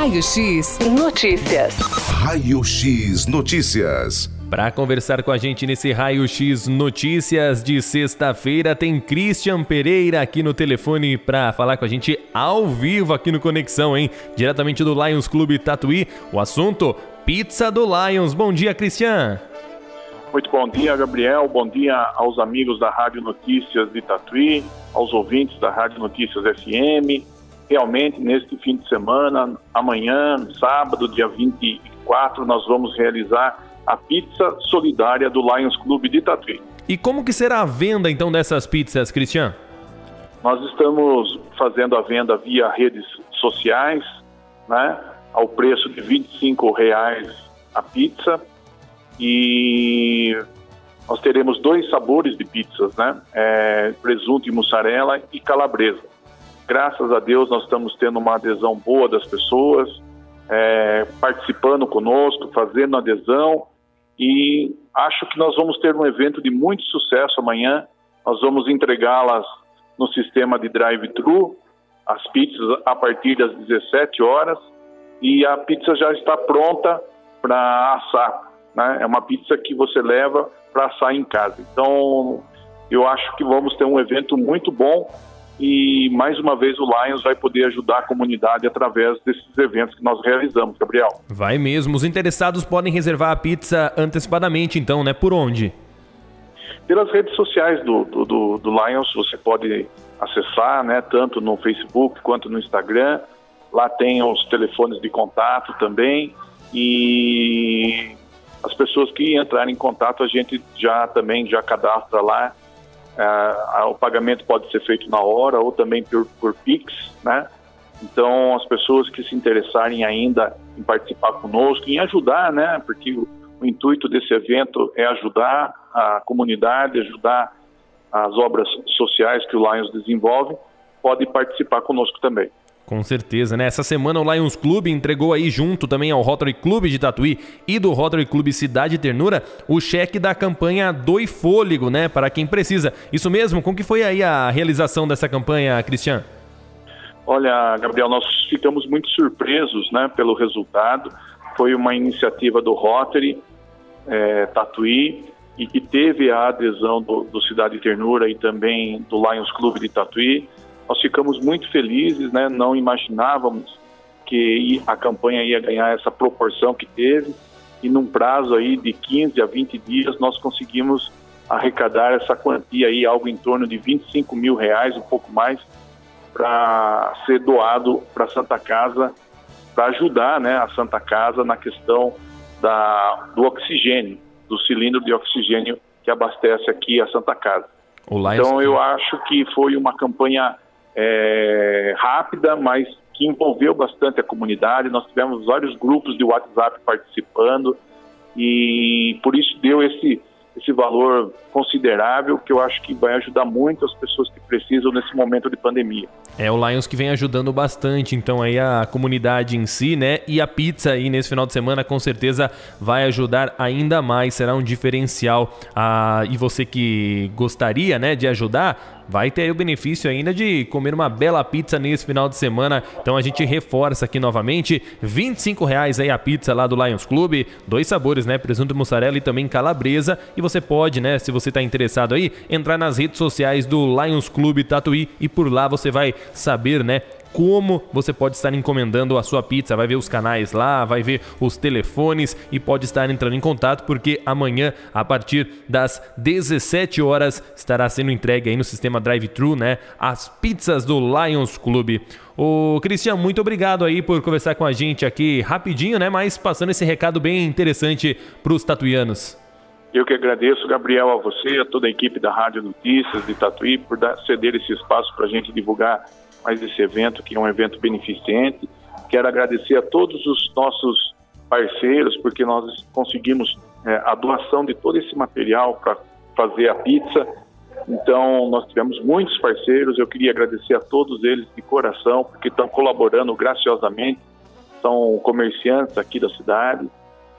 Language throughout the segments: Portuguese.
Raio X Notícias. Raio X Notícias. Para conversar com a gente nesse Raio X Notícias de sexta-feira, tem Christian Pereira aqui no telefone para falar com a gente ao vivo aqui no Conexão, hein? Diretamente do Lions Clube Tatuí. O assunto: Pizza do Lions. Bom dia, Christian. Muito bom dia, Gabriel. Bom dia aos amigos da Rádio Notícias de Tatuí, aos ouvintes da Rádio Notícias FM. Realmente, neste fim de semana, amanhã, sábado, dia 24, nós vamos realizar a pizza solidária do Lions Clube de Tatuí. E como que será a venda, então, dessas pizzas, Cristian? Nós estamos fazendo a venda via redes sociais, né, ao preço de 25 reais a pizza e nós teremos dois sabores de pizzas, né? É, presunto e mussarela e calabresa. Graças a Deus nós estamos tendo uma adesão boa das pessoas, é, participando conosco, fazendo adesão e acho que nós vamos ter um evento de muito sucesso amanhã. Nós vamos entregá-las no sistema de drive-thru, as pizzas a partir das 17 horas e a pizza já está pronta para assar. Né? É uma pizza que você leva para assar em casa. Então, eu acho que vamos ter um evento muito bom e mais uma vez o Lions vai poder ajudar a comunidade através desses eventos que nós realizamos, Gabriel. Vai mesmo. Os interessados podem reservar a pizza antecipadamente, então, né? Por onde? Pelas redes sociais do, do, do, do Lions, você pode acessar, né? Tanto no Facebook quanto no Instagram. Lá tem os telefones de contato também. E as pessoas que entrarem em contato, a gente já também já cadastra lá. É, o pagamento pode ser feito na hora ou também por, por Pix, né? Então, as pessoas que se interessarem ainda em participar conosco, em ajudar, né? Porque o, o intuito desse evento é ajudar a comunidade, ajudar as obras sociais que o Lions desenvolve, pode participar conosco também. Com certeza, né? Essa semana o Lions Clube entregou aí junto também ao Rotary Clube de Tatuí e do Rotary Clube Cidade Ternura o cheque da campanha Doi Fôlego, né? Para quem precisa. Isso mesmo? Como que foi aí a realização dessa campanha, Cristian? Olha, Gabriel, nós ficamos muito surpresos, né, pelo resultado. Foi uma iniciativa do Rotary é, Tatuí e que teve a adesão do, do Cidade Ternura e também do Lions Clube de Tatuí. Nós ficamos muito felizes, né? Não imaginávamos que a campanha ia ganhar essa proporção que teve e num prazo aí de 15 a 20 dias nós conseguimos arrecadar essa quantia aí, algo em torno de 25 mil reais, um pouco mais, para ser doado para a Santa Casa, para ajudar né, a Santa Casa na questão da, do oxigênio, do cilindro de oxigênio que abastece aqui a Santa Casa. Então eu acho que foi uma campanha é, rápida, mas que envolveu bastante a comunidade. Nós tivemos vários grupos de WhatsApp participando e por isso deu esse esse valor considerável que eu acho que vai ajudar muito as pessoas que precisam nesse momento de pandemia. É o Lions que vem ajudando bastante, então aí a comunidade em si, né? E a pizza aí nesse final de semana com certeza vai ajudar ainda mais, será um diferencial. Ah, e você que gostaria, né, de ajudar, vai ter o benefício ainda de comer uma bela pizza nesse final de semana. Então a gente reforça aqui novamente, 25 reais aí a pizza lá do Lions Club, dois sabores, né, presunto mussarela e também calabresa. E você pode, né, se você está interessado aí, entrar nas redes sociais do Lions Club Tatuí. E por lá você vai saber, né, como você pode estar encomendando a sua pizza. Vai ver os canais lá, vai ver os telefones e pode estar entrando em contato porque amanhã, a partir das 17 horas, estará sendo entregue aí no sistema drive-thru, né, as pizzas do Lions Clube. Ô, Cristian, muito obrigado aí por conversar com a gente aqui rapidinho, né, mas passando esse recado bem interessante para os tatuianos. Eu que agradeço, Gabriel, a você, a toda a equipe da Rádio Notícias de Tatuí por dar, ceder esse espaço para a gente divulgar mais esse evento, que é um evento beneficente. Quero agradecer a todos os nossos parceiros, porque nós conseguimos é, a doação de todo esse material para fazer a pizza. Então, nós tivemos muitos parceiros. Eu queria agradecer a todos eles de coração, porque estão colaborando graciosamente. São comerciantes aqui da cidade.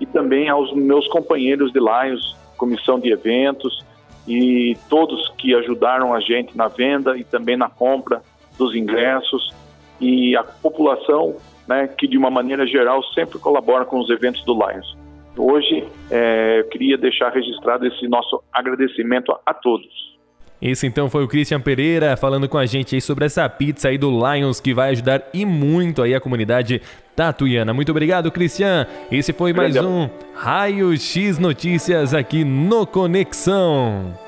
E também aos meus companheiros de Lions, comissão de eventos, e todos que ajudaram a gente na venda e também na compra dos ingressos e a população né, que de uma maneira geral sempre colabora com os eventos do Lions. Hoje, é, eu queria deixar registrado esse nosso agradecimento a, a todos. Esse então foi o Christian Pereira falando com a gente aí sobre essa pizza aí do Lions que vai ajudar e muito aí a comunidade tatuiana. Muito obrigado, Christian. Esse foi mais um Raio X Notícias aqui no Conexão.